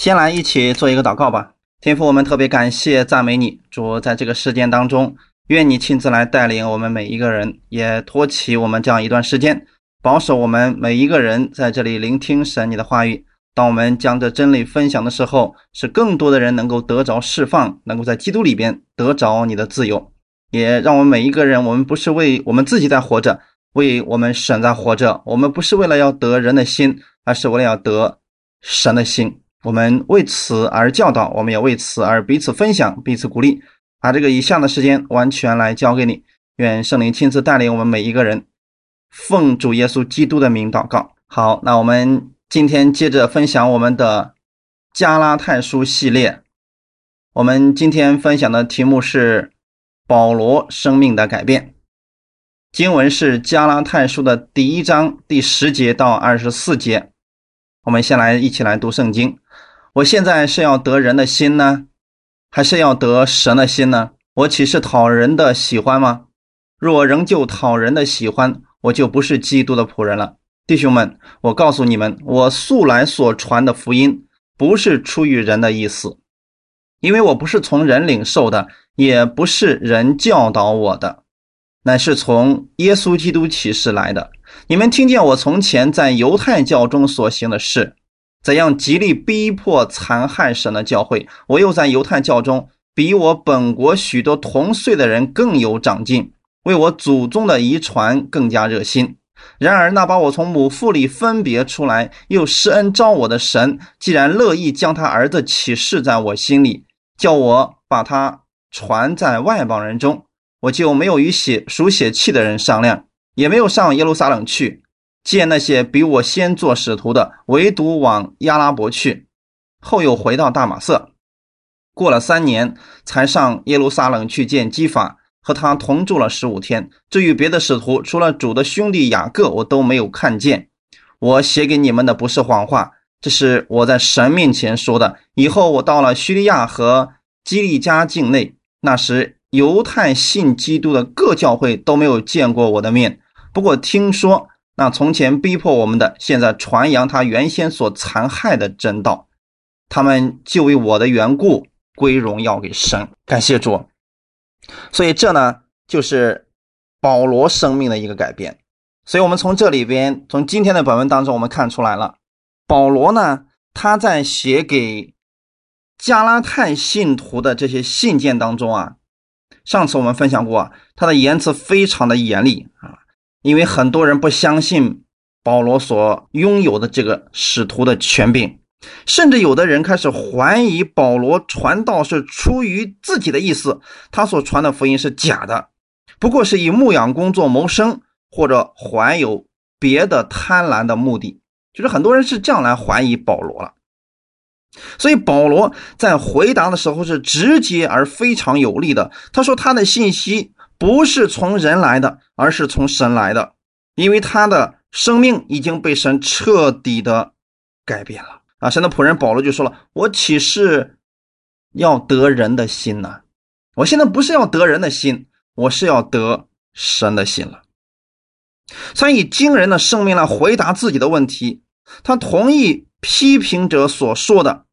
先来一起做一个祷告吧，天父，我们特别感谢赞美你，主，在这个事件当中，愿你亲自来带领我们每一个人，也托起我们这样一段时间，保守我们每一个人在这里聆听神你的话语。当我们将这真理分享的时候，使更多的人能够得着释放，能够在基督里边得着你的自由，也让我们每一个人，我们不是为我们自己在活着，为我们神在活着，我们不是为了要得人的心，而是为了要得神的心。我们为此而教导，我们也为此而彼此分享、彼此鼓励。把这个以下的时间完全来交给你，愿圣灵亲自带领我们每一个人，奉主耶稣基督的名祷告。好，那我们今天接着分享我们的加拉太书系列。我们今天分享的题目是保罗生命的改变。经文是加拉太书的第一章第十节到二十四节。我们先来一起来读圣经。我现在是要得人的心呢，还是要得神的心呢？我岂是讨人的喜欢吗？若仍旧讨人的喜欢，我就不是基督的仆人了。弟兄们，我告诉你们，我素来所传的福音，不是出于人的意思，因为我不是从人领受的，也不是人教导我的，乃是从耶稣基督启示来的。你们听见我从前在犹太教中所行的事。怎样极力逼迫残害神的教会？我又在犹太教中比我本国许多同岁的人更有长进，为我祖宗的遗传更加热心。然而，那把我从母腹里分别出来又施恩招我的神，既然乐意将他儿子启示在我心里，叫我把他传在外邦人中，我就没有与血属血气的人商量，也没有上耶路撒冷去。见那些比我先做使徒的，唯独往亚拉伯去，后又回到大马色。过了三年，才上耶路撒冷去见基法，和他同住了十五天。至于别的使徒，除了主的兄弟雅各，我都没有看见。我写给你们的不是谎话，这是我在神面前说的。以后我到了叙利亚和基利加境内，那时犹太信基督的各教会都没有见过我的面，不过听说。那从前逼迫我们的，现在传扬他原先所残害的真道，他们就为我的缘故归荣耀给神，感谢主。所以这呢，就是保罗生命的一个改变。所以我们从这里边，从今天的本文当中，我们看出来了，保罗呢，他在写给加拉太信徒的这些信件当中啊，上次我们分享过，他的言辞非常的严厉啊。因为很多人不相信保罗所拥有的这个使徒的权柄，甚至有的人开始怀疑保罗传道是出于自己的意思，他所传的福音是假的，不过是以牧养工作谋生，或者怀有别的贪婪的目的，就是很多人是这样来怀疑保罗了。所以保罗在回答的时候是直接而非常有力的，他说他的信息。不是从人来的，而是从神来的，因为他的生命已经被神彻底的改变了啊！神的仆人保罗就说了：“我岂是要得人的心呢？我现在不是要得人的心，我是要得神的心了。”所以惊人的生命来回答自己的问题，他同意批评者所说的，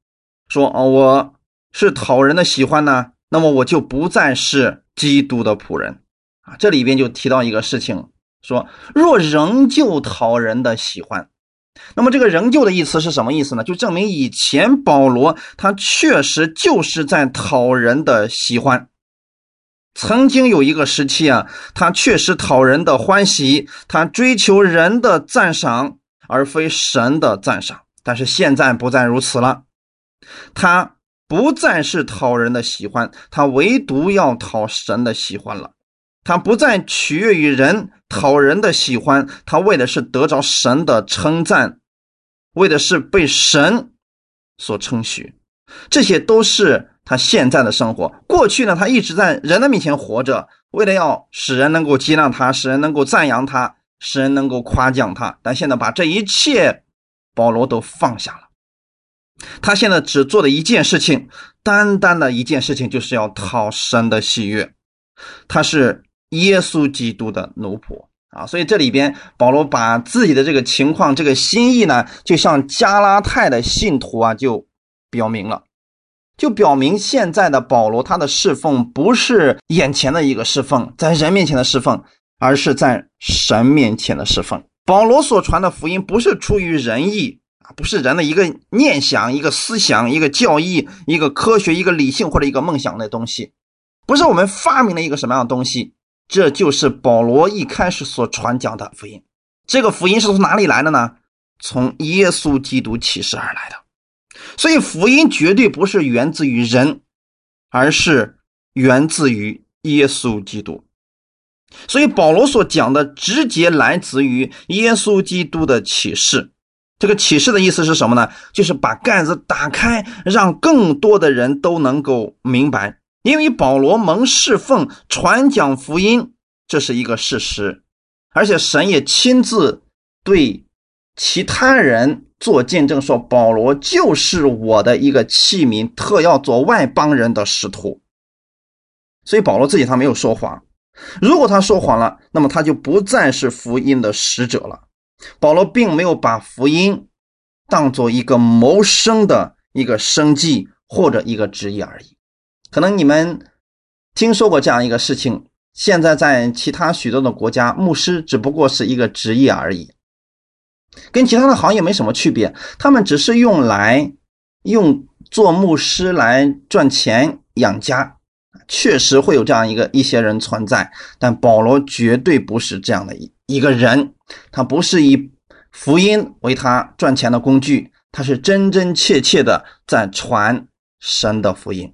说：“啊，我是讨人的喜欢呢，那么我就不再是。”基督的仆人啊，这里边就提到一个事情，说若仍旧讨人的喜欢，那么这个仍旧的意思是什么意思呢？就证明以前保罗他确实就是在讨人的喜欢，曾经有一个时期啊，他确实讨人的欢喜，他追求人的赞赏而非神的赞赏，但是现在不再如此了，他。不再是讨人的喜欢，他唯独要讨神的喜欢了。他不再取悦于人，讨人的喜欢，他为的是得着神的称赞，为的是被神所称许。这些都是他现在的生活。过去呢，他一直在人的面前活着，为了要使人能够接纳他，使人能够赞扬他，使人能够夸奖他。但现在把这一切，保罗都放下了。他现在只做的一件事情，单单的一件事情，就是要讨神的喜悦。他是耶稣基督的奴仆啊，所以这里边保罗把自己的这个情况、这个心意呢，就像加拉太的信徒啊，就表明了，就表明现在的保罗他的侍奉不是眼前的一个侍奉，在人面前的侍奉，而是在神面前的侍奉。保罗所传的福音不是出于人意啊，不是人的一个念想、一个思想、一个教义、一个科学、一个理性或者一个梦想的东西，不是我们发明了一个什么样的东西，这就是保罗一开始所传讲的福音。这个福音是从哪里来的呢？从耶稣基督启示而来的。所以福音绝对不是源自于人，而是源自于耶稣基督。所以保罗所讲的直接来自于耶稣基督的启示。这个启示的意思是什么呢？就是把盖子打开，让更多的人都能够明白。因为保罗蒙侍奉传讲福音，这是一个事实，而且神也亲自对其他人做见证，说保罗就是我的一个器皿，特要做外邦人的使徒。所以保罗自己他没有说谎。如果他说谎了，那么他就不再是福音的使者了。保罗并没有把福音当做一个谋生的一个生计或者一个职业而已。可能你们听说过这样一个事情：现在在其他许多的国家，牧师只不过是一个职业而已，跟其他的行业没什么区别。他们只是用来用做牧师来赚钱养家。确实会有这样一个一些人存在，但保罗绝对不是这样的一一个人，他不是以福音为他赚钱的工具，他是真真切切的在传神的福音。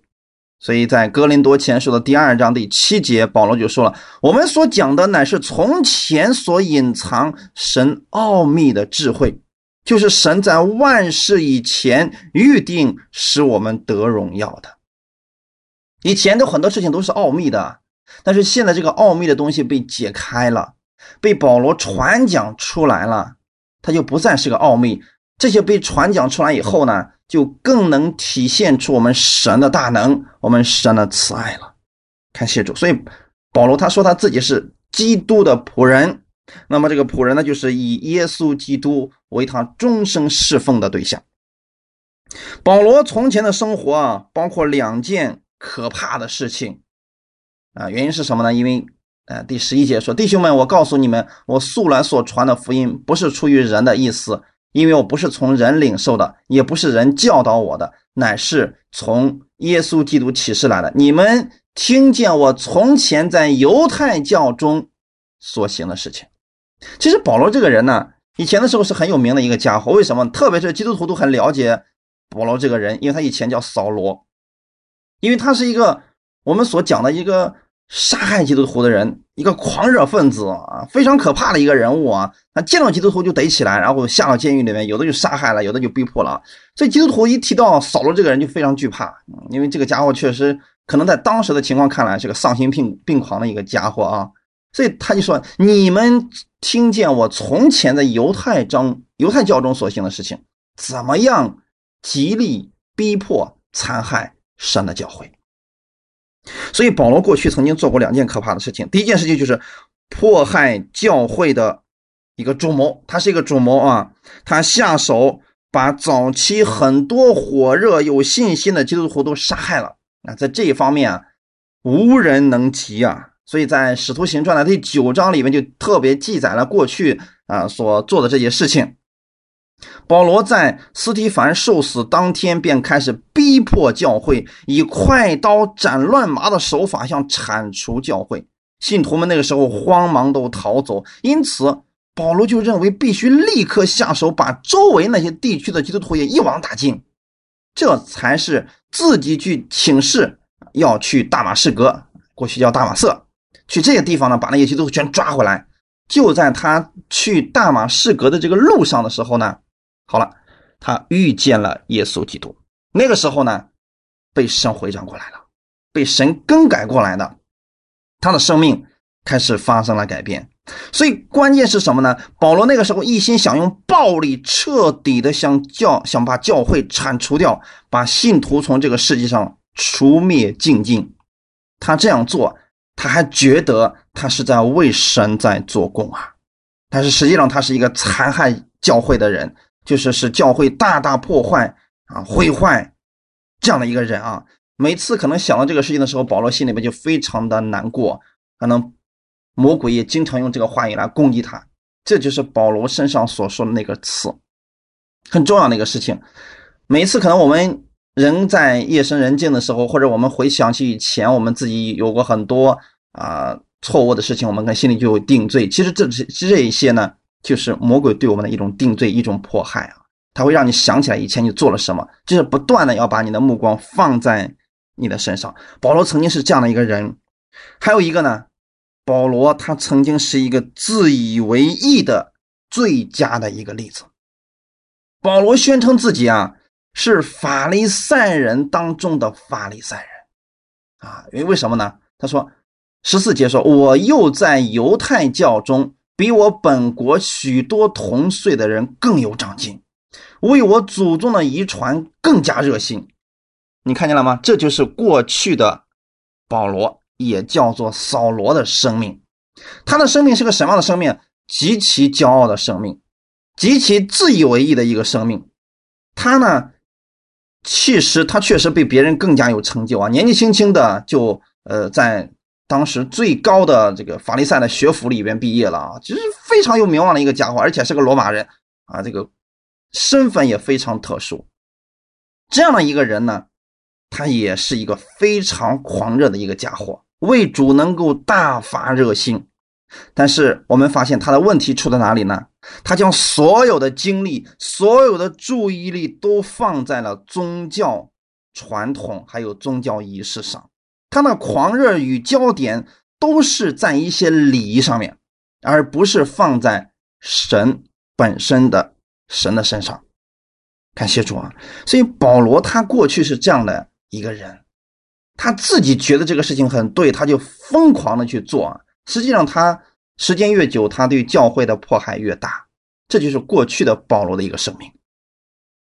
所以在哥林多前书的第二章第七节，保罗就说了：“我们所讲的乃是从前所隐藏神奥秘的智慧，就是神在万事以前预定使我们得荣耀的。”以前的很多事情都是奥秘的，但是现在这个奥秘的东西被解开了，被保罗传讲出来了，它就不再是个奥秘。这些被传讲出来以后呢，就更能体现出我们神的大能，我们神的慈爱了。看谢主，所以保罗他说他自己是基督的仆人，那么这个仆人呢，就是以耶稣基督为他终生侍奉的对象。保罗从前的生活啊，包括两件。可怕的事情啊！原因是什么呢？因为，呃，第十一节说：“弟兄们，我告诉你们，我素来所传的福音不是出于人的意思，因为我不是从人领受的，也不是人教导我的，乃是从耶稣基督启示来的。你们听见我从前在犹太教中所行的事情。其实保罗这个人呢，以前的时候是很有名的一个家伙。为什么？特别是基督徒都很了解保罗这个人，因为他以前叫扫罗。”因为他是一个我们所讲的一个杀害基督徒的人，一个狂热分子啊，非常可怕的一个人物啊。他见到基督徒就逮起来，然后下到监狱里面，有的就杀害了，有的就逼迫了。所以基督徒一提到扫罗这个人就非常惧怕，因为这个家伙确实可能在当时的情况看来是个丧心病病狂的一个家伙啊。所以他就说：“你们听见我从前在犹太中、犹太教中所行的事情，怎么样极力逼迫、残害？”神的教诲，所以保罗过去曾经做过两件可怕的事情。第一件事情就是迫害教会的一个主谋，他是一个主谋啊，他下手把早期很多火热有信心的基督徒都杀害了啊，在这一方面啊，无人能及啊。所以在使徒行传的第九章里面就特别记载了过去啊所做的这些事情。保罗在斯提凡受死当天便开始逼迫教会，以快刀斩乱麻的手法想铲除教会。信徒们那个时候慌忙都逃走，因此保罗就认为必须立刻下手，把周围那些地区的基督徒也一网打尽。这才是自己去请示，要去大马士革，过去叫大马色，去这些地方呢，把那些基督徒全抓回来。就在他去大马士革的这个路上的时候呢。好了，他遇见了耶稣基督。那个时候呢，被神回转过来了，被神更改过来的，他的生命开始发生了改变。所以关键是什么呢？保罗那个时候一心想用暴力彻底的想教，想把教会铲除掉，把信徒从这个世界上除灭净尽。他这样做，他还觉得他是在为神在做工啊。但是实际上，他是一个残害教会的人。就是使教会大大破坏啊，毁坏这样的一个人啊。每次可能想到这个事情的时候，保罗心里面就非常的难过，可能魔鬼也经常用这个话语来攻击他。这就是保罗身上所说的那个词，很重要的一个事情。每次可能我们人在夜深人静的时候，或者我们回想起以前我们自己有过很多啊错误的事情，我们跟心里就有定罪。其实这些这一些呢，就是魔鬼对我们的一种定罪，一种迫害啊。他会让你想起来以前你做了什么，就是不断的要把你的目光放在。你的身上，保罗曾经是这样的一个人，还有一个呢，保罗他曾经是一个自以为意的最佳的一个例子。保罗宣称自己啊是法利赛人当中的法利赛人啊，因为为什么呢？他说十四节说，我又在犹太教中比我本国许多同岁的人更有长进，为我祖宗的遗传更加热心。你看见了吗？这就是过去的保罗，也叫做扫罗的生命。他的生命是个什么样的生命？极其骄傲的生命，极其自以为意的一个生命。他呢，其实他确实比别人更加有成就啊！年纪轻轻的就呃，在当时最高的这个法利赛的学府里边毕业了啊，就是非常有名望的一个家伙，而且是个罗马人啊，这个身份也非常特殊。这样的一个人呢？他也是一个非常狂热的一个家伙，为主能够大发热心，但是我们发现他的问题出在哪里呢？他将所有的精力、所有的注意力都放在了宗教传统还有宗教仪式上，他那狂热与焦点都是在一些礼仪上面，而不是放在神本身的神的身上。感谢主啊！所以保罗他过去是这样的。一个人，他自己觉得这个事情很对，他就疯狂的去做。实际上，他时间越久，他对教会的迫害越大。这就是过去的保罗的一个生命。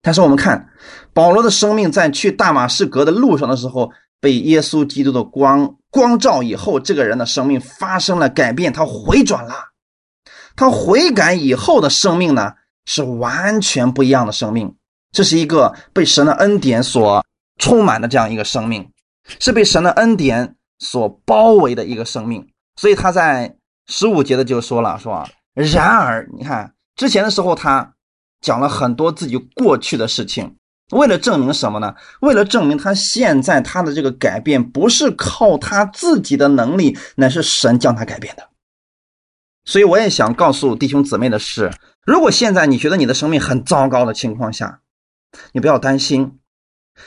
但是我们看保罗的生命在去大马士革的路上的时候，被耶稣基督的光光照以后，这个人的生命发生了改变，他回转了。他悔改以后的生命呢，是完全不一样的生命。这是一个被神的恩典所。充满的这样一个生命，是被神的恩典所包围的一个生命，所以他在十五节的就说了，说然而你看之前的时候，他讲了很多自己过去的事情，为了证明什么呢？为了证明他现在他的这个改变不是靠他自己的能力，乃是神将他改变的。所以我也想告诉弟兄姊妹的是，如果现在你觉得你的生命很糟糕的情况下，你不要担心。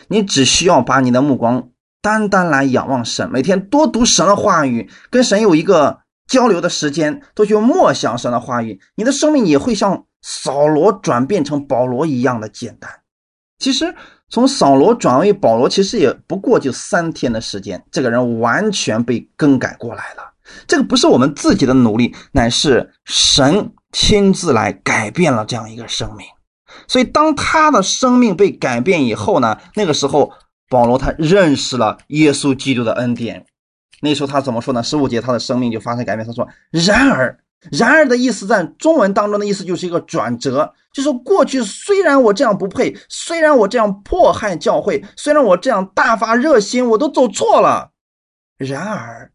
你只需要把你的目光单单来仰望神，每天多读神的话语，跟神有一个交流的时间，多去默想神的话语，你的生命也会像扫罗转变成保罗一样的简单。其实从扫罗转为保罗，其实也不过就三天的时间，这个人完全被更改过来了。这个不是我们自己的努力，乃是神亲自来改变了这样一个生命。所以，当他的生命被改变以后呢？那个时候，保罗他认识了耶稣基督的恩典。那时候他怎么说呢？十五节，他的生命就发生改变。他说：“然而，然而的意思在中文当中的意思就是一个转折，就是过去虽然我这样不配，虽然我这样迫害教会，虽然我这样大发热心，我都走错了。然而，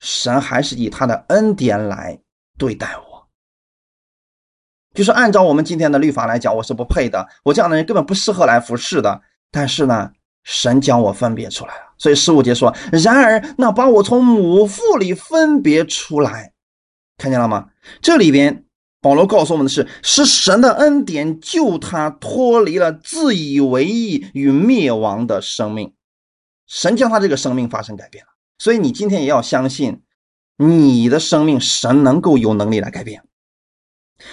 神还是以他的恩典来对待我。”就是按照我们今天的律法来讲，我是不配的，我这样的人根本不适合来服侍的。但是呢，神将我分别出来了。所以十五节说：“然而，那把我从母腹里分别出来，看见了吗？这里边保罗告诉我们的是，是神的恩典救他脱离了自以为意与灭亡的生命，神将他这个生命发生改变了。所以你今天也要相信，你的生命神能够有能力来改变。”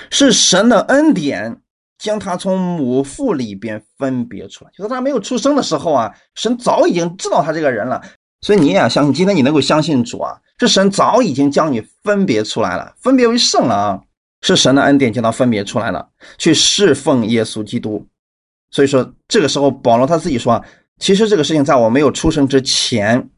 是神的恩典将他从母腹里边分别出来，就是他没有出生的时候啊，神早已经知道他这个人了。所以你也要相信，今天你能够相信主啊，是神早已经将你分别出来了，分别为圣了啊，是神的恩典将他分别出来了，去侍奉耶稣基督。所以说这个时候，保罗他自己说，其实这个事情在我没有出生之前，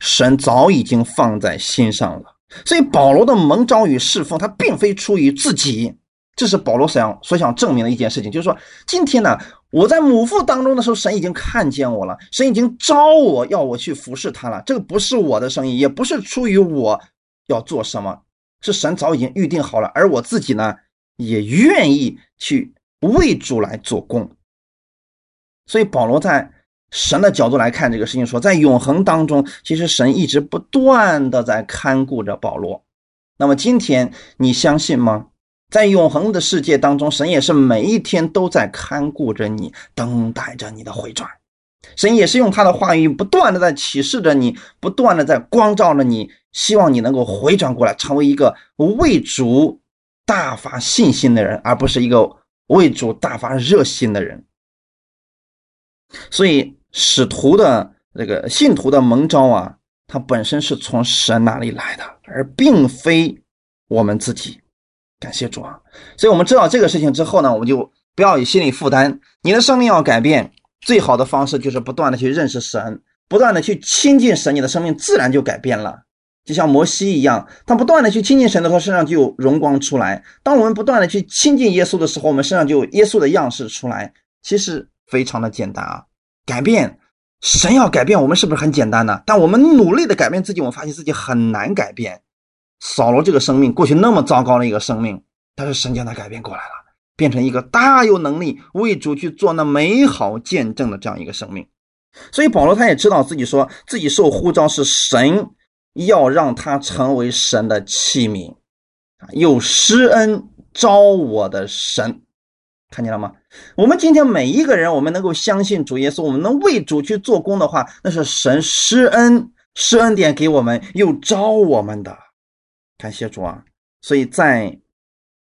神早已经放在心上了。所以保罗的蒙召与侍奉，他并非出于自己，这是保罗想所想证明的一件事情，就是说，今天呢，我在母腹当中的时候，神已经看见我了，神已经招我要我去服侍他了。这个不是我的生意，也不是出于我要做什么，是神早已经预定好了。而我自己呢，也愿意去为主来做工。所以保罗在神的角度来看这个事情，说在永恒当中，其实神一直不断的在看顾着保罗。那么今天你相信吗？在永恒的世界当中，神也是每一天都在看顾着你，等待着你的回转。神也是用他的话语不断的在启示着你，不断的在光照着你，希望你能够回转过来，成为一个为主大发信心的人，而不是一个为主大发热心的人。所以使徒的这个信徒的蒙召啊，它本身是从神那里来的，而并非我们自己。感谢主啊！所以我们知道这个事情之后呢，我们就不要有心理负担。你的生命要改变，最好的方式就是不断的去认识神，不断的去亲近神，你的生命自然就改变了。就像摩西一样，他不断的去亲近神的时候，身上就有荣光出来。当我们不断的去亲近耶稣的时候，我们身上就有耶稣的样式出来。其实非常的简单啊，改变神要改变我们是不是很简单呢？但我们努力的改变自己，我们发现自己很难改变。扫罗这个生命过去那么糟糕的一个生命，但是神将他改变过来了，变成一个大有能力为主去做那美好见证的这样一个生命。所以保罗他也知道自己说自己受呼召是神要让他成为神的器皿啊，有施恩招我的神，看见了吗？我们今天每一个人，我们能够相信主耶稣，我们能为主去做工的话，那是神施恩施恩典给我们，又招我们的。感谢主啊！所以在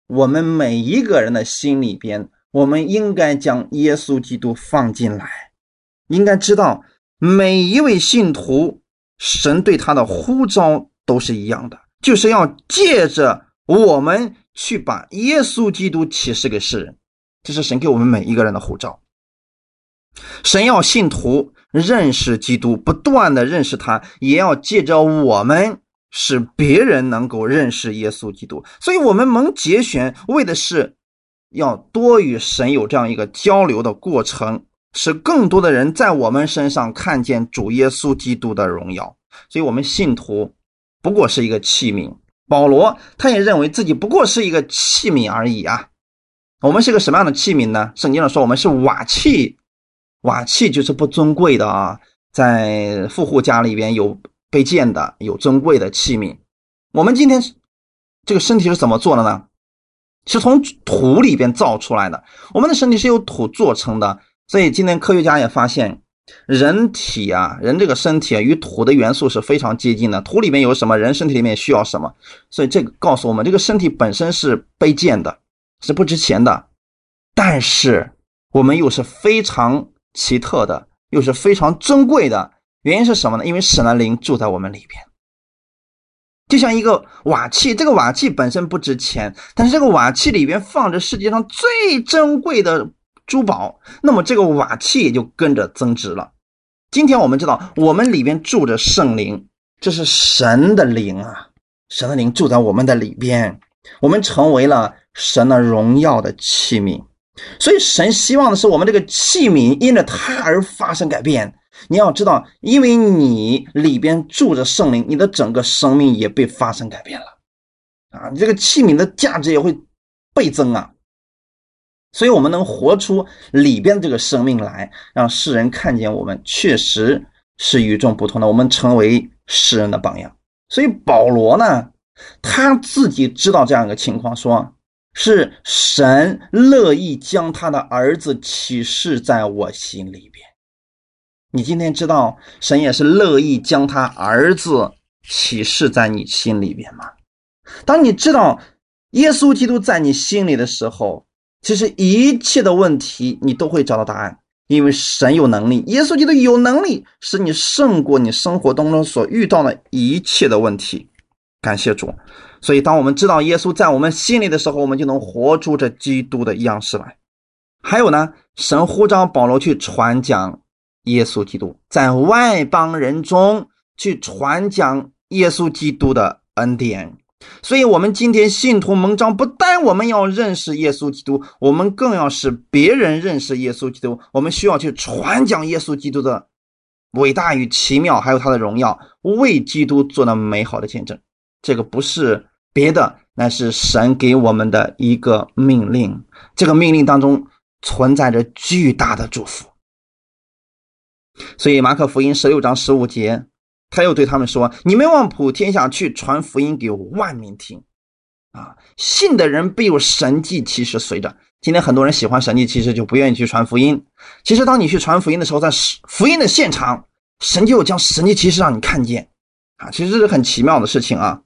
我们每一个人的心里边，我们应该将耶稣基督放进来，应该知道每一位信徒，神对他的呼召都是一样的，就是要借着我们去把耶稣基督启示给世人。这是神给我们每一个人的呼召。神要信徒认识基督，不断的认识他，也要借着我们。使别人能够认识耶稣基督，所以我们蒙节选，为的是要多与神有这样一个交流的过程，使更多的人在我们身上看见主耶稣基督的荣耀。所以，我们信徒不过是一个器皿。保罗他也认为自己不过是一个器皿而已啊。我们是个什么样的器皿呢？圣经上说我们是瓦器，瓦器就是不尊贵的啊，在富户家里边有。被建的有珍贵的器皿，我们今天这个身体是怎么做的呢？是从土里边造出来的。我们的身体是由土做成的，所以今天科学家也发现，人体啊，人这个身体啊，与土的元素是非常接近的。土里面有什么，人身体里面需要什么，所以这个告诉我们，这个身体本身是卑贱的，是不值钱的，但是我们又是非常奇特的，又是非常珍贵的。原因是什么呢？因为神的灵住在我们里边，就像一个瓦器。这个瓦器本身不值钱，但是这个瓦器里边放着世界上最珍贵的珠宝，那么这个瓦器也就跟着增值了。今天我们知道，我们里边住着圣灵，这是神的灵啊，神的灵住在我们的里边，我们成为了神的荣耀的器皿。所以神希望的是，我们这个器皿因着他而发生改变。你要知道，因为你里边住着圣灵，你的整个生命也被发生改变了，啊，你这个器皿的价值也会倍增啊。所以，我们能活出里边这个生命来，让世人看见我们确实是与众不同的，我们成为世人的榜样。所以，保罗呢，他自己知道这样一个情况，说是神乐意将他的儿子启示在我心里边。你今天知道神也是乐意将他儿子启示在你心里边吗？当你知道耶稣基督在你心里的时候，其实一切的问题你都会找到答案，因为神有能力，耶稣基督有能力使你胜过你生活当中所遇到的一切的问题。感谢主！所以当我们知道耶稣在我们心里的时候，我们就能活出这基督的样式来。还有呢，神呼召保罗去传讲。耶稣基督在外邦人中去传讲耶稣基督的恩典，所以，我们今天信徒蒙召，不但我们要认识耶稣基督，我们更要使别人认识耶稣基督。我们需要去传讲耶稣基督的伟大与奇妙，还有他的荣耀，为基督做那美好的见证。这个不是别的，那是神给我们的一个命令。这个命令当中存在着巨大的祝福。所以，马可福音十六章十五节。他又对他们说：“你们往普天下去传福音给万民听，啊，信的人必有神迹奇事随着。今天很多人喜欢神迹奇事，就不愿意去传福音。其实，当你去传福音的时候，在福音的现场，神就将神迹奇事让你看见，啊，其实这是很奇妙的事情啊。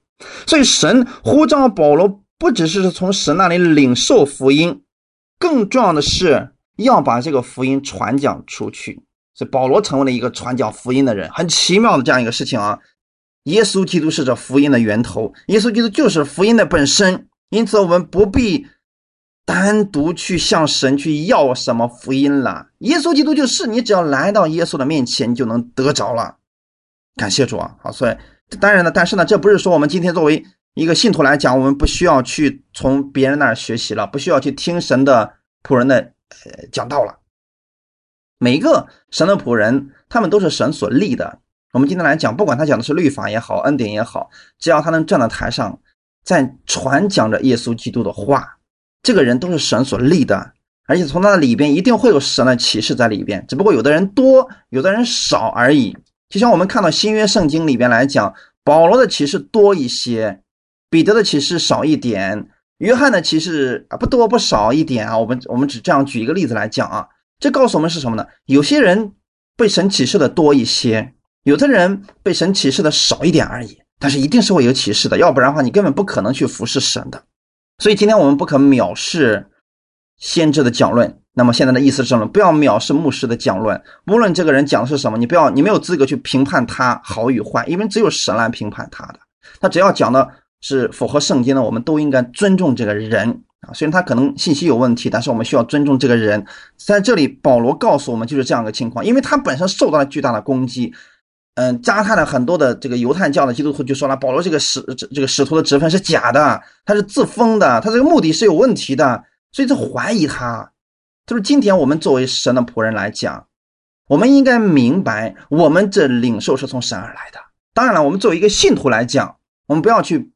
所以，神呼召保罗，不只是从神那里领受福音，更重要的是要把这个福音传讲出去。”所以保罗成为了一个传讲福音的人，很奇妙的这样一个事情啊！耶稣基督是这福音的源头，耶稣基督就是福音的本身，因此我们不必单独去向神去要什么福音了。耶稣基督就是，你只要来到耶稣的面前，你就能得着了。感谢主啊！好，所以当然呢，但是呢，这不是说我们今天作为一个信徒来讲，我们不需要去从别人那儿学习了，不需要去听神的仆人的呃讲道了。每一个神的仆人，他们都是神所立的。我们今天来讲，不管他讲的是律法也好，恩典也好，只要他能站到台上，在传讲着耶稣基督的话，这个人都是神所立的。而且从他的里边一定会有神的启示在里边，只不过有的人多，有的人少而已。就像我们看到新约圣经里边来讲，保罗的启示多一些，彼得的启示少一点，约翰的启示啊不多不少一点啊。我们我们只这样举一个例子来讲啊。这告诉我们是什么呢？有些人被神启示的多一些，有的人被神启示的少一点而已。但是一定是会有启示的，要不然的话，你根本不可能去服侍神的。所以今天我们不可藐视先知的讲论。那么现在的意思是什么？不要藐视牧师的讲论，无论这个人讲的是什么，你不要，你没有资格去评判他好与坏，因为只有神来评判他的。他只要讲的是符合圣经的，我们都应该尊重这个人。啊，虽然他可能信息有问题，但是我们需要尊重这个人。在这里，保罗告诉我们就是这样的情况，因为他本身受到了巨大的攻击。嗯，加泰的很多的这个犹太教的基督徒就说了，保罗这个使这个使徒的职分是假的，他是自封的，他这个目的是有问题的，所以就怀疑他。就是今天我们作为神的仆人来讲，我们应该明白，我们这领受是从神而来的。当然了，我们作为一个信徒来讲，我们不要去。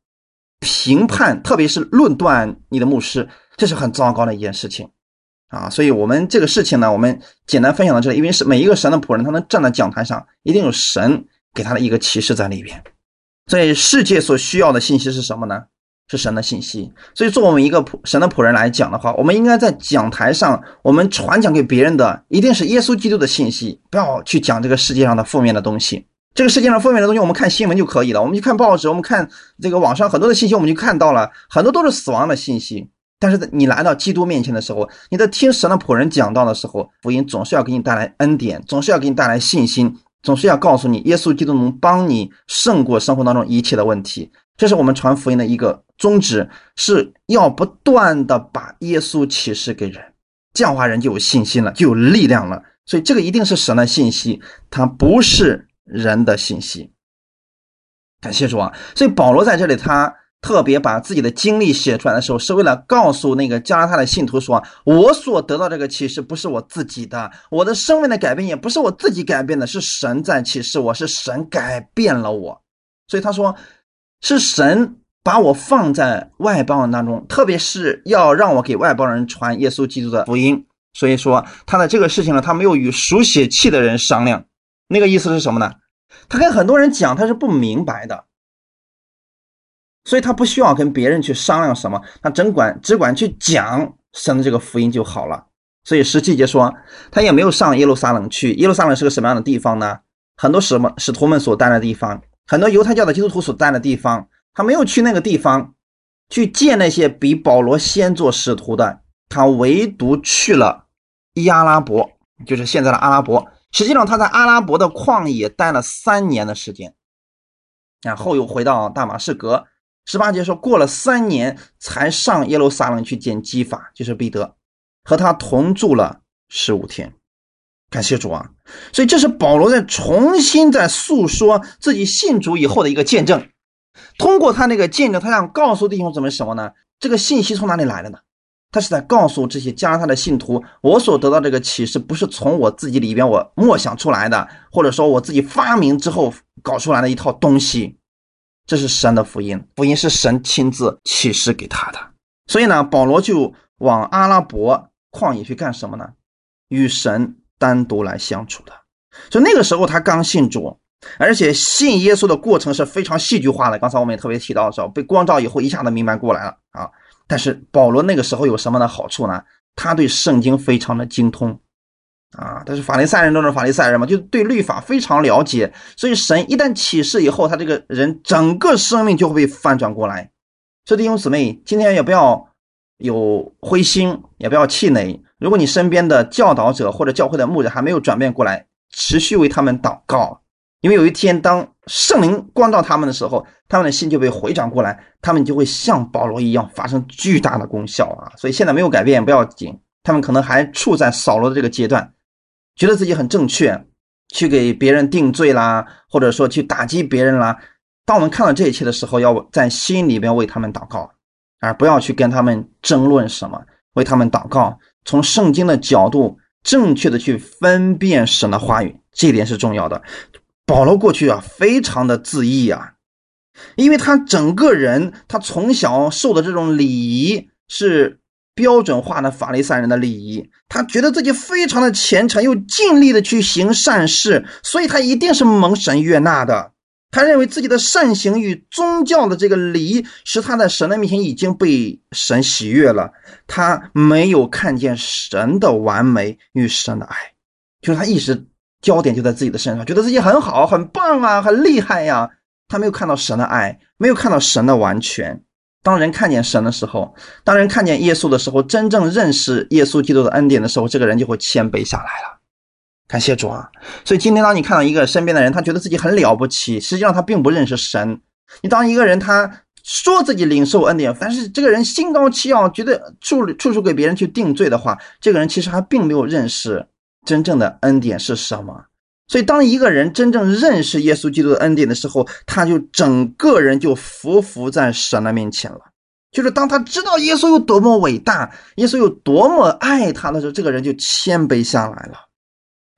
评判，特别是论断你的牧师，这是很糟糕的一件事情啊！所以，我们这个事情呢，我们简单分享到这里。因为是每一个神的仆人，他能站在讲台上，一定有神给他的一个启示在里边。所以，世界所需要的信息是什么呢？是神的信息。所以，作为我们一个仆神的仆人来讲的话，我们应该在讲台上，我们传讲给别人的一定是耶稣基督的信息，不要去讲这个世界上的负面的东西。这个世界上负面的东西，我们看新闻就可以了。我们去看报纸，我们看这个网上很多的信息，我们就看到了很多都是死亡的信息。但是你来到基督面前的时候，你在听神的仆人讲道的时候，福音总是要给你带来恩典，总是要给你带来信心，总是要告诉你耶稣基督能帮你胜过生活当中一切的问题。这是我们传福音的一个宗旨，是要不断的把耶稣启示给人，这样话人就有信心了，就有力量了。所以这个一定是神的信息，它不是。人的信息，感谢主啊！所以保罗在这里，他特别把自己的经历写出来的时候，是为了告诉那个加拉太的信徒说：“我所得到这个启示不是我自己的，我的生命的改变也不是我自己改变的，是神在启示我，是神改变了我。”所以他说：“是神把我放在外邦人当中，特别是要让我给外邦人传耶稣基督的福音。”所以说他的这个事情呢，他没有与属血气的人商量。那个意思是什么呢？他跟很多人讲，他是不明白的，所以他不需要跟别人去商量什么，他只管只管去讲神的这个福音就好了。所以十七节说，他也没有上耶路撒冷去。耶路撒冷是个什么样的地方呢？很多什么使徒们所待的地方，很多犹太教的基督徒所在的地方。他没有去那个地方去见那些比保罗先做使徒的，他唯独去了伊阿拉伯，就是现在的阿拉伯。实际上，他在阿拉伯的旷野待了三年的时间，然后又回到大马士革。十八节说，过了三年才上耶路撒冷去见基法，就是彼得，和他同住了十五天。感谢主啊！所以这是保罗在重新在诉说自己信主以后的一个见证。通过他那个见证，他想告诉弟兄姊妹什么呢？这个信息从哪里来的呢？他是在告诉这些加拉太的信徒，我所得到这个启示不是从我自己里边我默想出来的，或者说我自己发明之后搞出来的一套东西，这是神的福音，福音是神亲自启示给他的。所以呢，保罗就往阿拉伯旷野去干什么呢？与神单独来相处的。所以那个时候他刚信主，而且信耶稣的过程是非常戏剧化的。刚才我们也特别提到的时候，被光照以后一下子明白过来了啊。但是保罗那个时候有什么的好处呢？他对圣经非常的精通，啊，他是法利赛人中的法利赛人嘛，就对律法非常了解。所以神一旦启示以后，他这个人整个生命就会被翻转过来。所以弟兄姊妹，今天也不要有灰心，也不要气馁。如果你身边的教导者或者教会的牧者还没有转变过来，持续为他们祷告。因为有一天，当圣灵光照他们的时候，他们的心就被回转过来，他们就会像保罗一样发生巨大的功效啊！所以现在没有改变不要紧，他们可能还处在扫罗的这个阶段，觉得自己很正确，去给别人定罪啦，或者说去打击别人啦。当我们看到这一切的时候，要在心里边为他们祷告，而不要去跟他们争论什么，为他们祷告，从圣经的角度正确的去分辨神的话语，这一点是重要的。保罗过去啊，非常的自义啊，因为他整个人，他从小受的这种礼仪是标准化的法利赛人的礼仪，他觉得自己非常的虔诚，又尽力的去行善事，所以他一定是蒙神悦纳的。他认为自己的善行与宗教的这个礼仪，使他在神的面前已经被神喜悦了。他没有看见神的完美与神的爱，就是他一直。焦点就在自己的身上，觉得自己很好、很棒啊、很厉害呀。他没有看到神的爱，没有看到神的完全。当人看见神的时候，当人看见耶稣的时候，真正认识耶稣基督的恩典的时候，这个人就会谦卑下来了。感谢主啊！所以今天当你看到一个身边的人，他觉得自己很了不起，实际上他并不认识神。你当一个人他说自己领受恩典，但是这个人心高气傲，觉得处处处给别人去定罪的话，这个人其实还并没有认识。真正的恩典是什么？所以，当一个人真正认识耶稣基督的恩典的时候，他就整个人就匍匐在神的面前了。就是当他知道耶稣有多么伟大，耶稣有多么爱他的时候，这个人就谦卑下来了。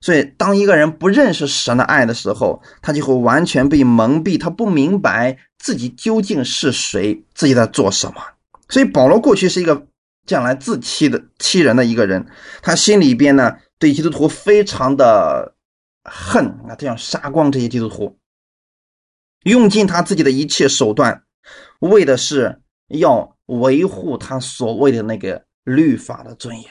所以，当一个人不认识神的爱的时候，他就会完全被蒙蔽，他不明白自己究竟是谁，自己在做什么。所以，保罗过去是一个这样来自欺的欺人的一个人，他心里边呢。对基督徒非常的恨啊，他想杀光这些基督徒，用尽他自己的一切手段，为的是要维护他所谓的那个律法的尊严。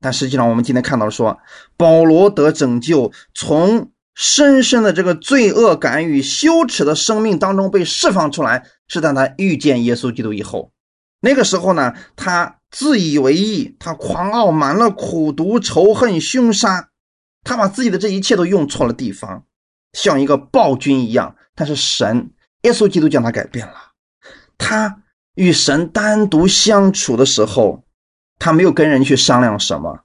但实际上，我们今天看到说，保罗得拯救，从深深的这个罪恶感与羞耻的生命当中被释放出来，是在他遇见耶稣基督以后。那个时候呢，他。自以为意，他狂傲，满了苦毒、仇恨、凶杀，他把自己的这一切都用错了地方，像一个暴君一样。但是神，耶稣基督将他改变了。他与神单独相处的时候，他没有跟人去商量什么，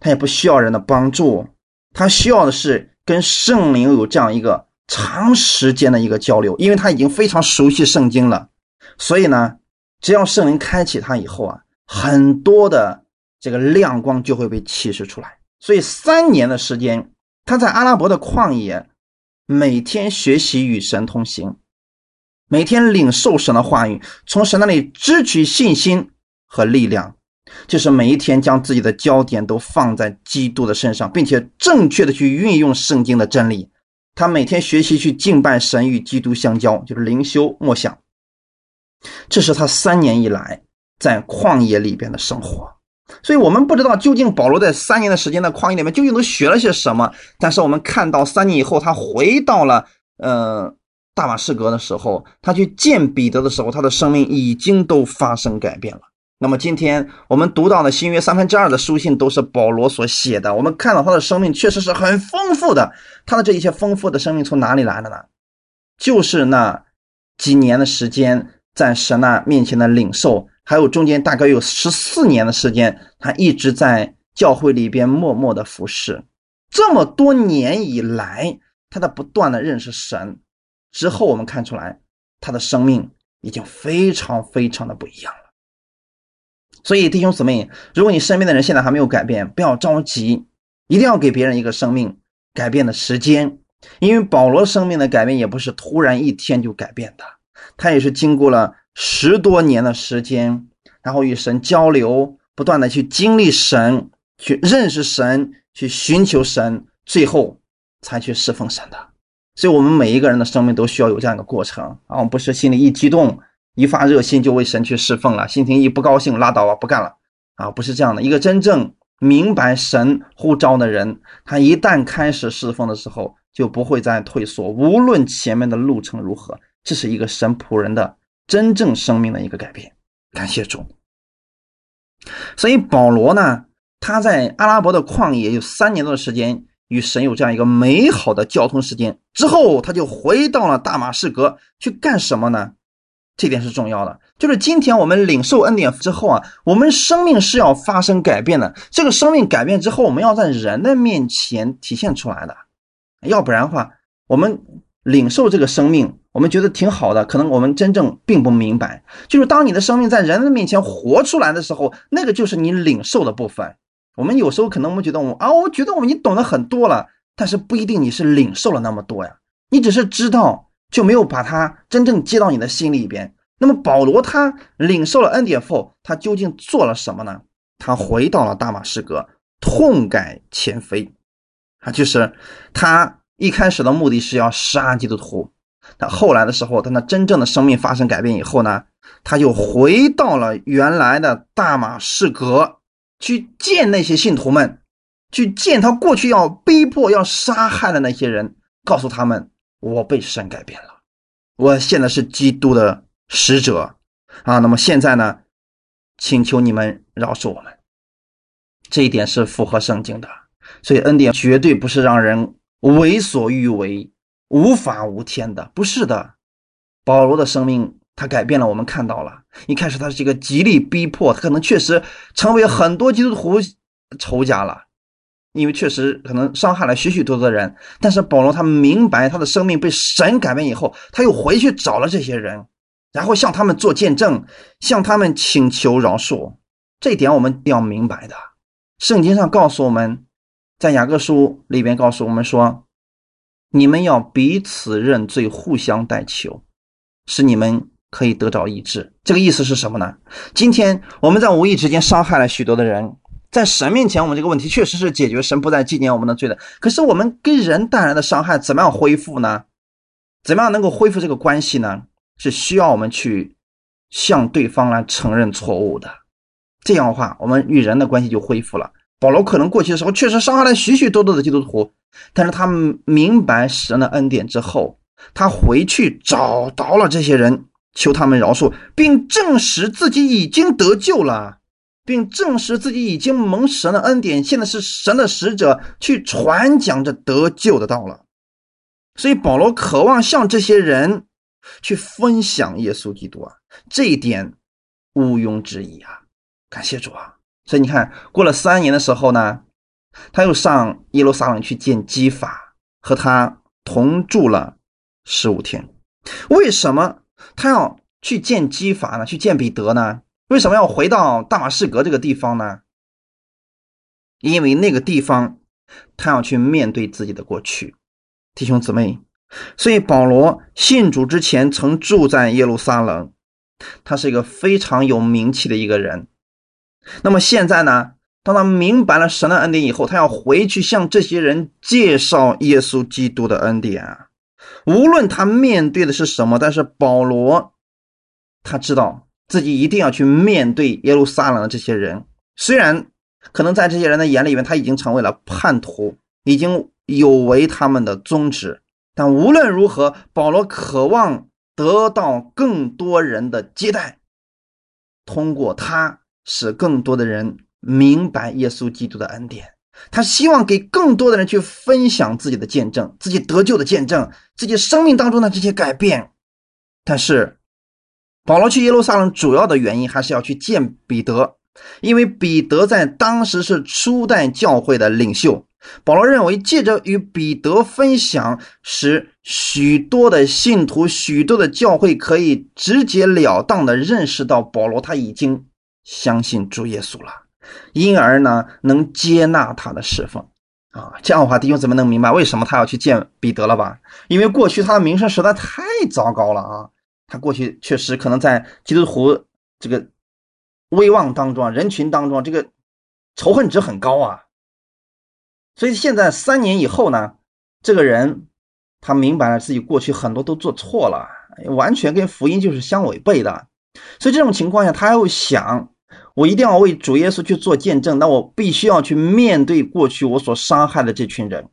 他也不需要人的帮助，他需要的是跟圣灵有这样一个长时间的一个交流，因为他已经非常熟悉圣经了。所以呢，只要圣灵开启他以后啊。很多的这个亮光就会被启示出来，所以三年的时间，他在阿拉伯的旷野，每天学习与神同行，每天领受神的话语，从神那里支取信心和力量，就是每一天将自己的焦点都放在基督的身上，并且正确的去运用圣经的真理。他每天学习去敬拜神与基督相交，就是灵修默想。这是他三年以来。在旷野里边的生活，所以我们不知道究竟保罗在三年的时间的旷野里面究竟都学了些什么。但是我们看到三年以后，他回到了呃大马士革的时候，他去见彼得的时候，他的生命已经都发生改变了。那么今天我们读到的新约三分之二的书信都是保罗所写的，我们看到他的生命确实是很丰富的。他的这一些丰富的生命从哪里来的呢？就是那几年的时间在神那面前的领受。还有中间大概有十四年的时间，他一直在教会里边默默的服侍。这么多年以来，他在不断的认识神。之后我们看出来，他的生命已经非常非常的不一样了。所以弟兄姊妹，如果你身边的人现在还没有改变，不要着急，一定要给别人一个生命改变的时间。因为保罗生命的改变也不是突然一天就改变的，他也是经过了十多年的时间，然后与神交流，不断的去经历神，去认识神，去寻求神，最后才去侍奉神的。所以，我们每一个人的生命都需要有这样一个过程啊！不是心里一激动、一发热心就为神去侍奉了，心情一不高兴拉倒吧，不干了啊！不是这样的。一个真正明白神呼召的人，他一旦开始侍奉的时候，就不会再退缩，无论前面的路程如何。这是一个神仆人的真正生命的一个改变。感谢主。所以保罗呢，他在阿拉伯的旷野有三年多的时间。与神有这样一个美好的交通时间之后，他就回到了大马士革去干什么呢？这点是重要的。就是今天我们领受恩典之后啊，我们生命是要发生改变的。这个生命改变之后，我们要在人的面前体现出来的。要不然的话，我们领受这个生命，我们觉得挺好的，可能我们真正并不明白。就是当你的生命在人的面前活出来的时候，那个就是你领受的部分。我们有时候可能我们觉得我啊，我觉得我们你懂得很多了，但是不一定你是领受了那么多呀。你只是知道，就没有把它真正接到你的心里边。那么保罗他领受了恩典后，他究竟做了什么呢？他回到了大马士革，痛改前非啊，就是他一开始的目的是要杀基督徒，但后来的时候，当他真正的生命发生改变以后呢，他就回到了原来的大马士革。去见那些信徒们，去见他过去要逼迫、要杀害的那些人，告诉他们：我被神改变了，我现在是基督的使者啊！那么现在呢，请求你们饶恕我们。这一点是符合圣经的，所以恩典绝对不是让人为所欲为、无法无天的，不是的。保罗的生命。他改变了，我们看到了。一开始他是一个极力逼迫，他可能确实成为很多基督徒仇家了，因为确实可能伤害了许许多多的人。但是保罗他明白，他的生命被神改变以后，他又回去找了这些人，然后向他们做见证，向他们请求饶恕。这一点我们一定要明白的。圣经上告诉我们，在雅各书里边告诉我们说，你们要彼此认罪，互相代求，使你们。可以得着医治，这个意思是什么呢？今天我们在无意之间伤害了许多的人，在神面前，我们这个问题确实是解决，神不再纪念我们的罪的。可是我们跟人带来的伤害怎么样恢复呢？怎么样能够恢复这个关系呢？是需要我们去向对方来承认错误的。这样的话，我们与人的关系就恢复了。保罗可能过去的时候确实伤害了许许多多的基督徒，但是他明白神的恩典之后，他回去找到了这些人。求他们饶恕，并证实自己已经得救了，并证实自己已经蒙神的恩典，现在是神的使者，去传讲着得救的道了。所以保罗渴望向这些人去分享耶稣基督啊，这一点毋庸置疑啊！感谢主啊！所以你看，过了三年的时候呢，他又上耶路撒冷去见基法，和他同住了十五天。为什么？他要去见基法呢？去见彼得呢？为什么要回到大马士革这个地方呢？因为那个地方，他要去面对自己的过去，弟兄姊妹。所以保罗信主之前曾住在耶路撒冷，他是一个非常有名气的一个人。那么现在呢？当他明白了神的恩典以后，他要回去向这些人介绍耶稣基督的恩典啊。无论他面对的是什么，但是保罗他知道自己一定要去面对耶路撒冷的这些人。虽然可能在这些人的眼里面，他已经成为了叛徒，已经有违他们的宗旨，但无论如何，保罗渴望得到更多人的接待，通过他使更多的人明白耶稣基督的恩典。他希望给更多的人去分享自己的见证，自己得救的见证，自己生命当中的这些改变。但是，保罗去耶路撒冷主要的原因还是要去见彼得，因为彼得在当时是初代教会的领袖。保罗认为，借着与彼得分享，使许多的信徒、许多的教会可以直截了当的认识到保罗他已经相信主耶稣了，因而呢，能接纳他的侍奉啊。这样的话，弟兄怎么能明白为什么他要去见彼得了吧？因为过去他的名声实在太糟糕了啊！他过去确实可能在基督徒这个威望当中、人群当中，这个仇恨值很高啊。所以现在三年以后呢，这个人他明白了自己过去很多都做错了，完全跟福音就是相违背的。所以这种情况下，他又想，我一定要为主耶稣去做见证，那我必须要去面对过去我所伤害的这群人。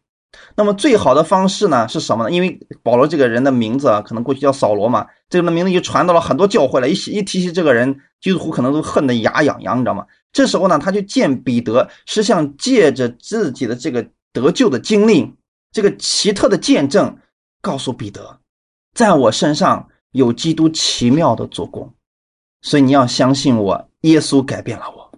那么最好的方式呢是什么呢？因为保罗这个人的名字啊，可能过去叫扫罗嘛，这个的名字就传到了很多教会了。一一提起这个人，基督徒可能都恨得牙痒痒，你知道吗？这时候呢，他就见彼得，是想借着自己的这个得救的经历，这个奇特的见证，告诉彼得，在我身上有基督奇妙的做工，所以你要相信我，耶稣改变了我。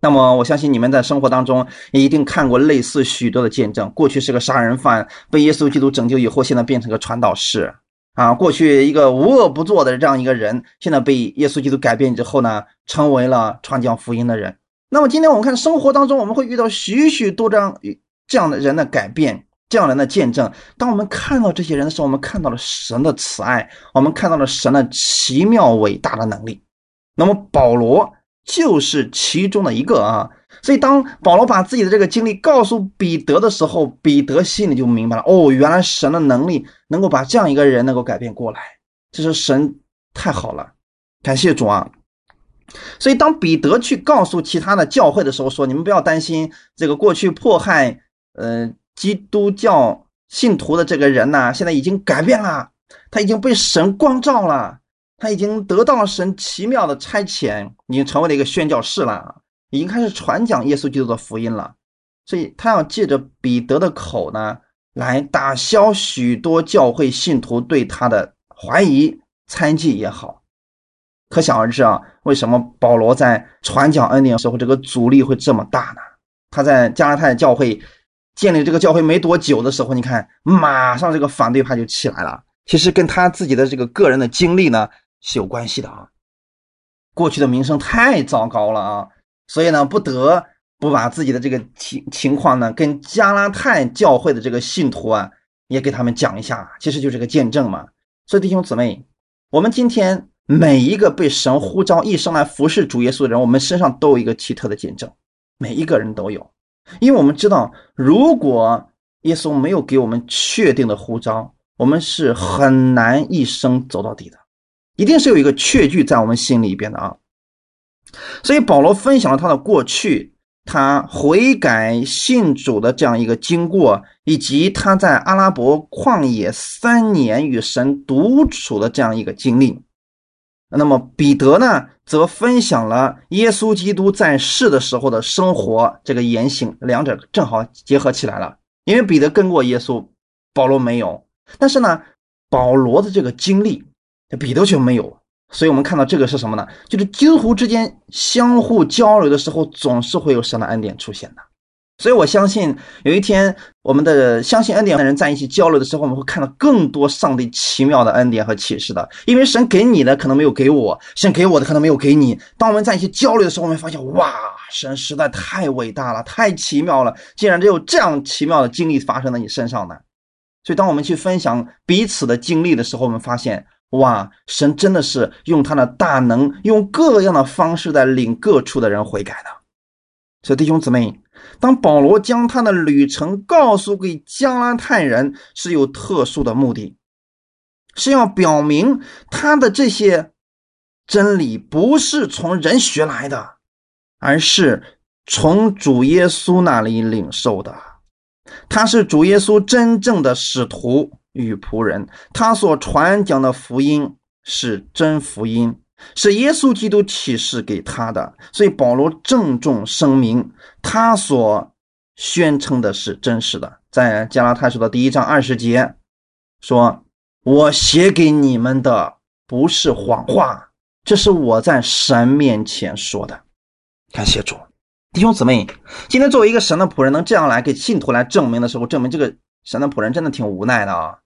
那么我相信你们在生活当中也一定看过类似许多的见证，过去是个杀人犯，被耶稣基督拯救以后，现在变成个传道士啊。过去一个无恶不作的这样一个人，现在被耶稣基督改变之后呢，成为了传讲福音的人。那么今天我们看生活当中，我们会遇到许许多这样这样的人的改变，这样人的见证。当我们看到这些人的时候，我们看到了神的慈爱，我们看到了神的奇妙伟大的能力。那么保罗。就是其中的一个啊，所以当保罗把自己的这个经历告诉彼得的时候，彼得心里就明白了哦，原来神的能力能够把这样一个人能够改变过来，这是神太好了，感谢主啊！所以当彼得去告诉其他的教会的时候，说你们不要担心这个过去迫害呃基督教信徒的这个人呢，现在已经改变了，他已经被神光照了。他已经得到了神奇妙的差遣，已经成为了一个宣教士了，已经开始传讲耶稣基督的福音了。所以他要借着彼得的口呢，来打消许多教会信徒对他的怀疑、猜忌也好。可想而知啊，为什么保罗在传讲恩典的时候，这个阻力会这么大呢？他在加拉太教会建立这个教会没多久的时候，你看，马上这个反对派就起来了。其实跟他自己的这个个人的经历呢。是有关系的啊，过去的名声太糟糕了啊，所以呢，不得不把自己的这个情情况呢，跟加拉太教会的这个信徒啊，也给他们讲一下，其实就是个见证嘛。所以弟兄姊妹，我们今天每一个被神呼召一生来服侍主耶稣的人，我们身上都有一个奇特的见证，每一个人都有，因为我们知道，如果耶稣没有给我们确定的呼召，我们是很难一生走到底的。一定是有一个确据在我们心里边的啊，所以保罗分享了他的过去，他悔改信主的这样一个经过，以及他在阿拉伯旷野三年与神独处的这样一个经历。那么彼得呢，则分享了耶稣基督在世的时候的生活这个言行，两者正好结合起来了。因为彼得跟过耶稣，保罗没有，但是呢，保罗的这个经历。这彼得却没有，所以我们看到这个是什么呢？就是基督之间相互交流的时候，总是会有神的恩典出现的。所以我相信有一天，我们的相信恩典的人在一起交流的时候，我们会看到更多上帝奇妙的恩典和启示的。因为神给你的可能没有给我，神给我的可能没有给你。当我们在一起交流的时候，我们发现，哇，神实在太伟大了，太奇妙了，竟然只有这样奇妙的经历发生在你身上呢。所以，当我们去分享彼此的经历的时候，我们发现。哇，神真的是用他的大能，用各样的方式在领各处的人悔改的。所以弟兄姊妹，当保罗将他的旅程告诉给加拉泰人，是有特殊的目的，是要表明他的这些真理不是从人学来的，而是从主耶稣那里领受的。他是主耶稣真正的使徒。与仆人，他所传讲的福音是真福音，是耶稣基督启示给他的。所以保罗郑重声明，他所宣称的是真实的。在加拉太书的第一章二十节说：“我写给你们的不是谎话，这是我在神面前说的。”感谢主，弟兄姊妹，今天作为一个神的仆人，能这样来给信徒来证明的时候，证明这个神的仆人真的挺无奈的啊。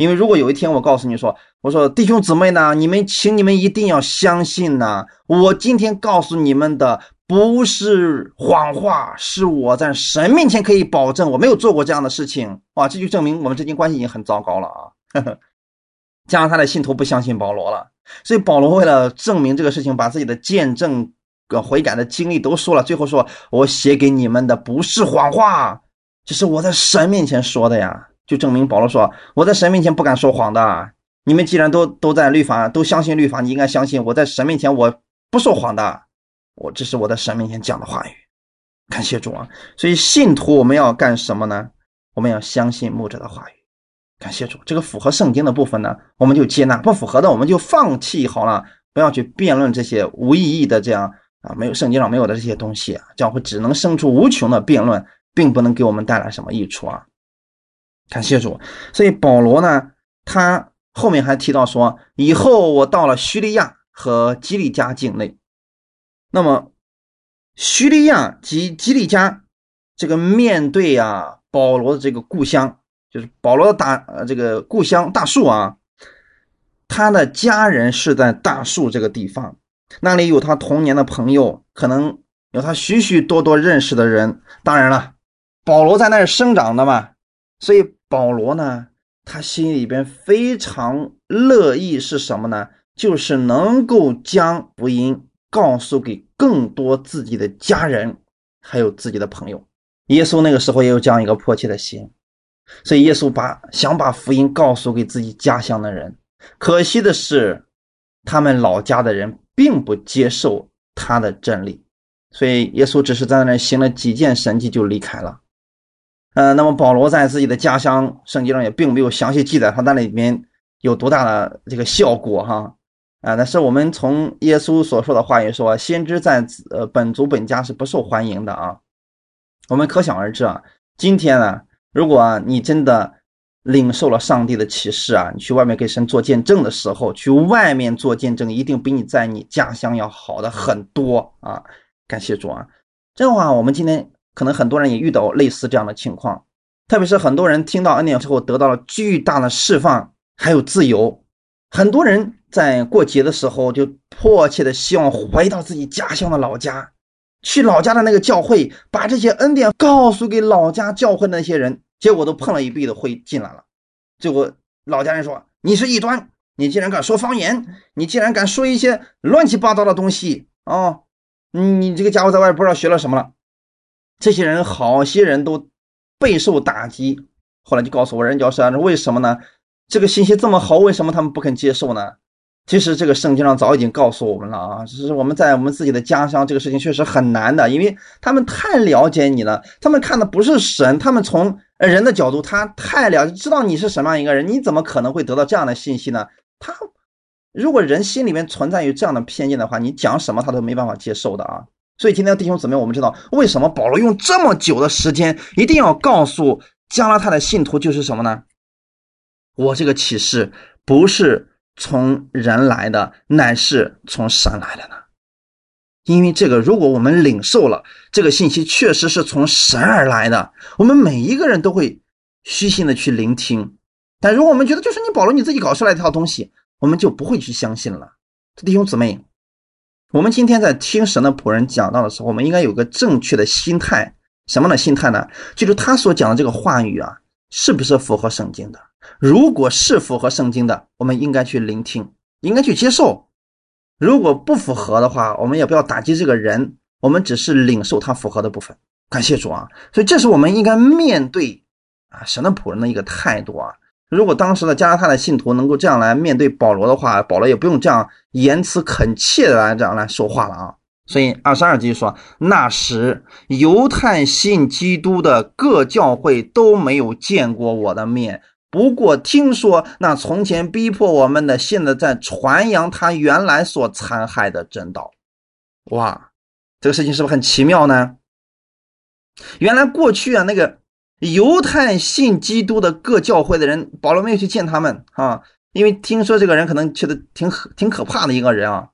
因为如果有一天我告诉你说，我说弟兄姊妹呢，你们请你们一定要相信呢，我今天告诉你们的不是谎话，是我在神面前可以保证我没有做过这样的事情。哇，这就证明我们之间关系已经很糟糕了啊。呵 呵加上他的信徒不相信保罗了，所以保罗为了证明这个事情，把自己的见证、跟悔改的经历都说了。最后说：“我写给你们的不是谎话，这是我在神面前说的呀。”就证明保罗说：“我在神面前不敢说谎的。你们既然都都在律法，都相信律法，你应该相信我在神面前我不说谎的。我这是我在神面前讲的话语。感谢主啊！所以信徒我们要干什么呢？我们要相信牧者的话语。”感谢主，这个符合圣经的部分呢，我们就接纳；不符合的，我们就放弃好了，不要去辩论这些无意义的这样啊，没有圣经上没有的这些东西啊，这样会只能生出无穷的辩论，并不能给我们带来什么益处啊。感谢主，所以保罗呢，他后面还提到说，以后我到了叙利亚和基利加境内，那么叙利亚及基利加这个面对啊保罗的这个故乡。就是保罗的大呃这个故乡大树啊，他的家人是在大树这个地方，那里有他童年的朋友，可能有他许许多多认识的人。当然了，保罗在那儿生长的嘛，所以保罗呢，他心里边非常乐意是什么呢？就是能够将福音告诉给更多自己的家人，还有自己的朋友。耶稣那个时候也有这样一个迫切的心。所以耶稣把想把福音告诉给自己家乡的人，可惜的是，他们老家的人并不接受他的真理，所以耶稣只是在那行了几件神迹就离开了。嗯，那么保罗在自己的家乡，圣经上也并没有详细记载他那里面有多大的这个效果哈啊，但是我们从耶稣所说的话语说，先知在呃本族本家是不受欢迎的啊，我们可想而知啊，今天呢。如果，你真的领受了上帝的启示啊，你去外面给神做见证的时候，去外面做见证，一定比你在你家乡要好的很多啊！感谢主啊！这话，我们今天可能很多人也遇到类似这样的情况，特别是很多人听到恩典之后得到了巨大的释放，还有自由。很多人在过节的时候就迫切的希望回到自己家乡的老家。去老家的那个教会，把这些恩典告诉给老家教会的那些人，结果都碰了一壁的灰进来了。结果老家人说：“你是异端，你竟然敢说方言，你竟然敢说一些乱七八糟的东西啊！你这个家伙在外不知道学了什么了。”这些人好些人都备受打击。后来就告诉我，人教师啊，为什么呢？这个信息这么好，为什么他们不肯接受呢？其实这个圣经上早已经告诉我们了啊，只是我们在我们自己的家乡，这个事情确实很难的，因为他们太了解你了，他们看的不是神，他们从人的角度，他太了，知道你是什么样一个人，你怎么可能会得到这样的信息呢？他如果人心里面存在于这样的偏见的话，你讲什么他都没办法接受的啊。所以今天弟兄姊妹，我们知道为什么保罗用这么久的时间，一定要告诉加拉太的信徒就是什么呢？我这个启示不是。从人来的，乃是从神来的呢。因为这个，如果我们领受了这个信息，确实是从神而来的，我们每一个人都会虚心的去聆听。但如果我们觉得就是你保罗你自己搞出来一套东西，我们就不会去相信了。弟兄姊妹，我们今天在听神的仆人讲到的时候，我们应该有个正确的心态，什么的心态呢？就是他所讲的这个话语啊，是不是符合圣经的？如果是符合圣经的，我们应该去聆听，应该去接受；如果不符合的话，我们也不要打击这个人，我们只是领受他符合的部分。感谢主啊！所以这是我们应该面对啊神的仆人的一个态度啊。如果当时的加拉太的信徒能够这样来面对保罗的话，保罗也不用这样言辞恳切的来这样来说话了啊。所以二十二节说，那时犹太信基督的各教会都没有见过我的面。不过听说那从前逼迫我们的，现在在传扬他原来所残害的真道。哇，这个事情是不是很奇妙呢？原来过去啊，那个犹太信基督的各教会的人，保罗没有去见他们啊，因为听说这个人可能觉得挺挺可怕的一个人啊。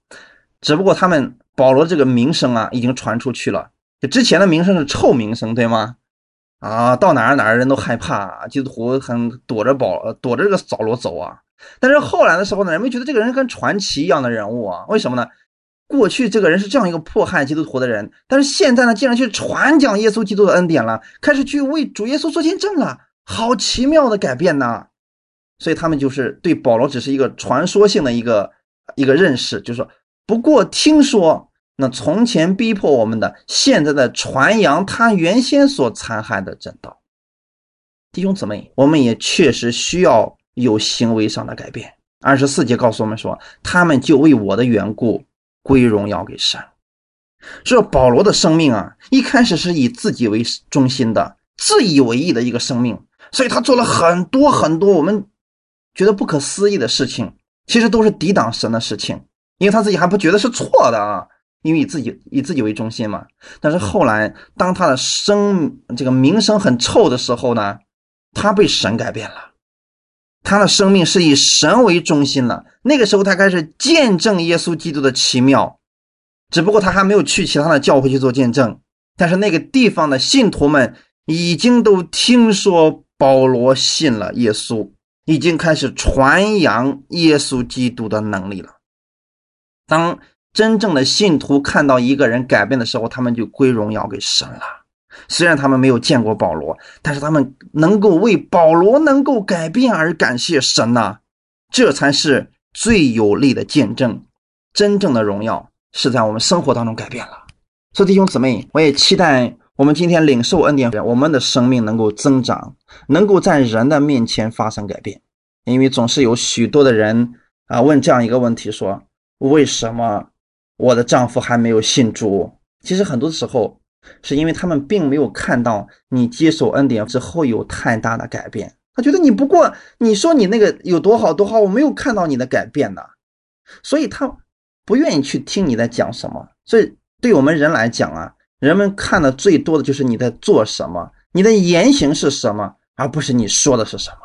只不过他们保罗这个名声啊，已经传出去了。就之前的名声是臭名声，对吗？啊，到哪儿哪儿人都害怕，基督徒很躲着保，躲着这个扫罗走啊。但是后来的时候呢，人们觉得这个人跟传奇一样的人物啊，为什么呢？过去这个人是这样一个迫害基督徒的人，但是现在呢，竟然去传讲耶稣基督的恩典了，开始去为主耶稣做见证了，好奇妙的改变呐！所以他们就是对保罗只是一个传说性的一个一个认识，就是说，不过听说那从前逼迫我们的，现在的传扬他原先所残害的正道。弟兄姊妹，我们也确实需要有行为上的改变。二十四节告诉我们说，他们就为我的缘故。归荣耀给神。这保罗的生命啊，一开始是以自己为中心的、自以为意的一个生命，所以他做了很多很多我们觉得不可思议的事情，其实都是抵挡神的事情，因为他自己还不觉得是错的啊，因为以自己以自己为中心嘛。但是后来，当他的声这个名声很臭的时候呢，他被神改变了。他的生命是以神为中心了。那个时候，他开始见证耶稣基督的奇妙，只不过他还没有去其他的教会去做见证。但是那个地方的信徒们已经都听说保罗信了耶稣，已经开始传扬耶稣基督的能力了。当真正的信徒看到一个人改变的时候，他们就归荣耀给神了。虽然他们没有见过保罗，但是他们能够为保罗能够改变而感谢神呐，这才是最有力的见证。真正的荣耀是在我们生活当中改变了。所以弟兄姊妹，我也期待我们今天领受恩典，我们的生命能够增长，能够在人的面前发生改变。因为总是有许多的人啊问这样一个问题：说为什么我的丈夫还没有信主？其实很多时候。是因为他们并没有看到你接受恩典之后有太大的改变，他觉得你不过你说你那个有多好多好，我没有看到你的改变呢，所以他不愿意去听你在讲什么。所以对我们人来讲啊，人们看的最多的就是你在做什么，你的言行是什么，而不是你说的是什么。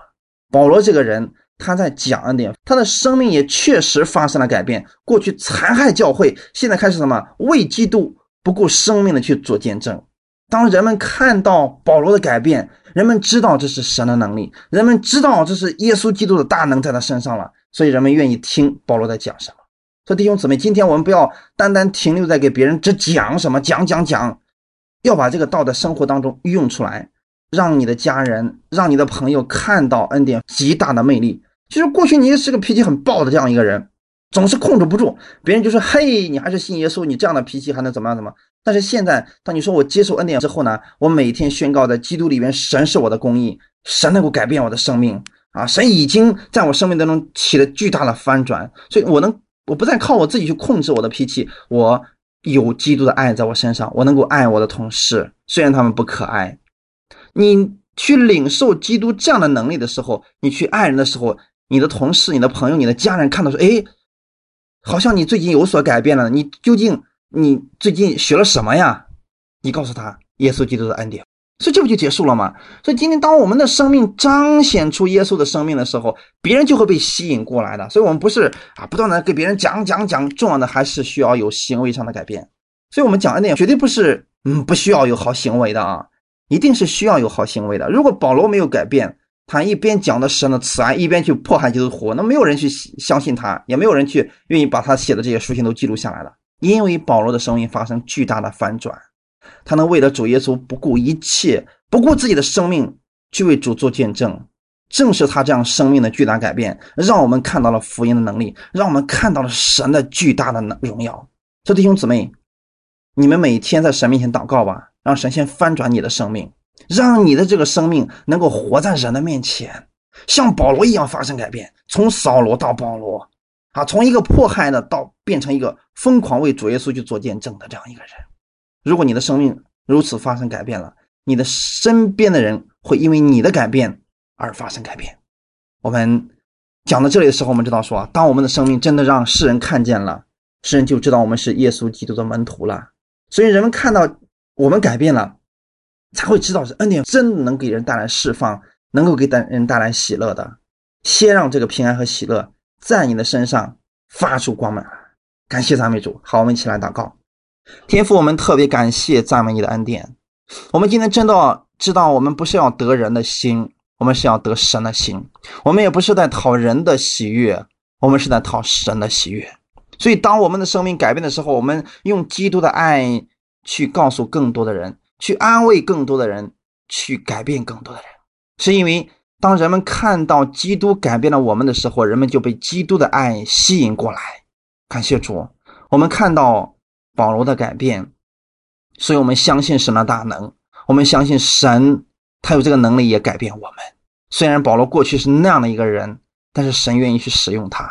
保罗这个人他在讲恩典，他的生命也确实发生了改变。过去残害教会，现在开始什么为基督。不顾生命的去做见证。当人们看到保罗的改变，人们知道这是神的能力，人们知道这是耶稣基督的大能在他身上了，所以人们愿意听保罗在讲什么。所以弟兄姊妹，今天我们不要单单停留在给别人只讲什么讲讲讲，要把这个道在生活当中用出来，让你的家人、让你的朋友看到恩典极大的魅力。其实过去你也是个脾气很暴的这样一个人。总是控制不住，别人就说：“嘿，你还是信耶稣，你这样的脾气还能怎么样？怎么？”但是现在，当你说我接受恩典之后呢？我每天宣告在基督里面，神是我的公义，神能够改变我的生命啊！神已经在我生命当中起了巨大的翻转，所以我能，我不再靠我自己去控制我的脾气，我有基督的爱在我身上，我能够爱我的同事，虽然他们不可爱。你去领受基督这样的能力的时候，你去爱人的时候，你的同事、你的朋友、你的家人看到说：“哎。”好像你最近有所改变了，你究竟你最近学了什么呀？你告诉他耶稣基督的恩典，所以这不就结束了吗？所以今天当我们的生命彰显出耶稣的生命的时候，别人就会被吸引过来的。所以，我们不是啊，不断的给别人讲讲讲，重要的还是需要有行为上的改变。所以，我们讲恩典绝对不是嗯不需要有好行为的啊，一定是需要有好行为的。如果保罗没有改变，他一边讲的神的慈爱，一边去迫害基督徒，那没有人去相信他，也没有人去愿意把他写的这些书信都记录下来了。因为保罗的生命发生巨大的反转，他能为了主耶稣不顾一切，不顾自己的生命去为主做见证。正是他这样生命的巨大改变，让我们看到了福音的能力，让我们看到了神的巨大的能荣耀。所以弟兄姊妹，你们每天在神面前祷告吧，让神先翻转你的生命。让你的这个生命能够活在人的面前，像保罗一样发生改变，从扫罗到保罗，啊，从一个迫害的到变成一个疯狂为主耶稣去做见证的这样一个人。如果你的生命如此发生改变了，你的身边的人会因为你的改变而发生改变。我们讲到这里的时候，我们知道说，当我们的生命真的让世人看见了，世人就知道我们是耶稣基督的门徒了。所以人们看到我们改变了。才会知道是恩典真的能给人带来释放，能够给带人带来喜乐的。先让这个平安和喜乐在你的身上发出光芒，感谢赞美主。好，我们一起来祷告。天父，我们特别感谢赞美你的恩典。我们今天真的知道，我们不是要得人的心，我们是要得神的心。我们也不是在讨人的喜悦，我们是在讨神的喜悦。所以，当我们的生命改变的时候，我们用基督的爱去告诉更多的人，去安慰更多的人，去改变更多的人。是因为当人们看到基督改变了我们的时候，人们就被基督的爱吸引过来。感谢主，我们看到保罗的改变，所以我们相信神的大能，我们相信神他有这个能力也改变我们。虽然保罗过去是那样的一个人，但是神愿意去使用他。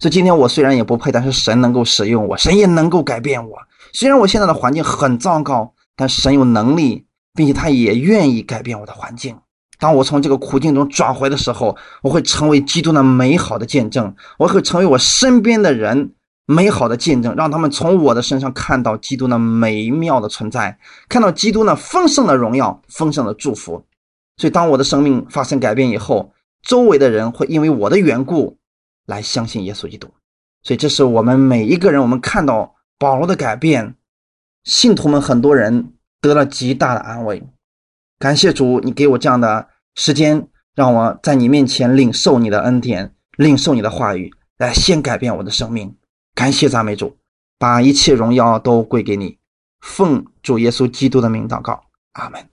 所以今天我虽然也不配，但是神能够使用我，神也能够改变我。虽然我现在的环境很糟糕，但神有能力，并且他也愿意改变我的环境。当我从这个苦境中转回的时候，我会成为基督的美好的见证，我会成为我身边的人美好的见证，让他们从我的身上看到基督那美妙的存在，看到基督那丰盛的荣耀、丰盛的祝福。所以，当我的生命发生改变以后，周围的人会因为我的缘故。来相信耶稣基督，所以这是我们每一个人。我们看到保罗的改变，信徒们很多人得了极大的安慰。感谢主，你给我这样的时间，让我在你面前领受你的恩典，领受你的话语，来先改变我的生命。感谢赞美主，把一切荣耀都归给你。奉主耶稣基督的名祷告，阿门。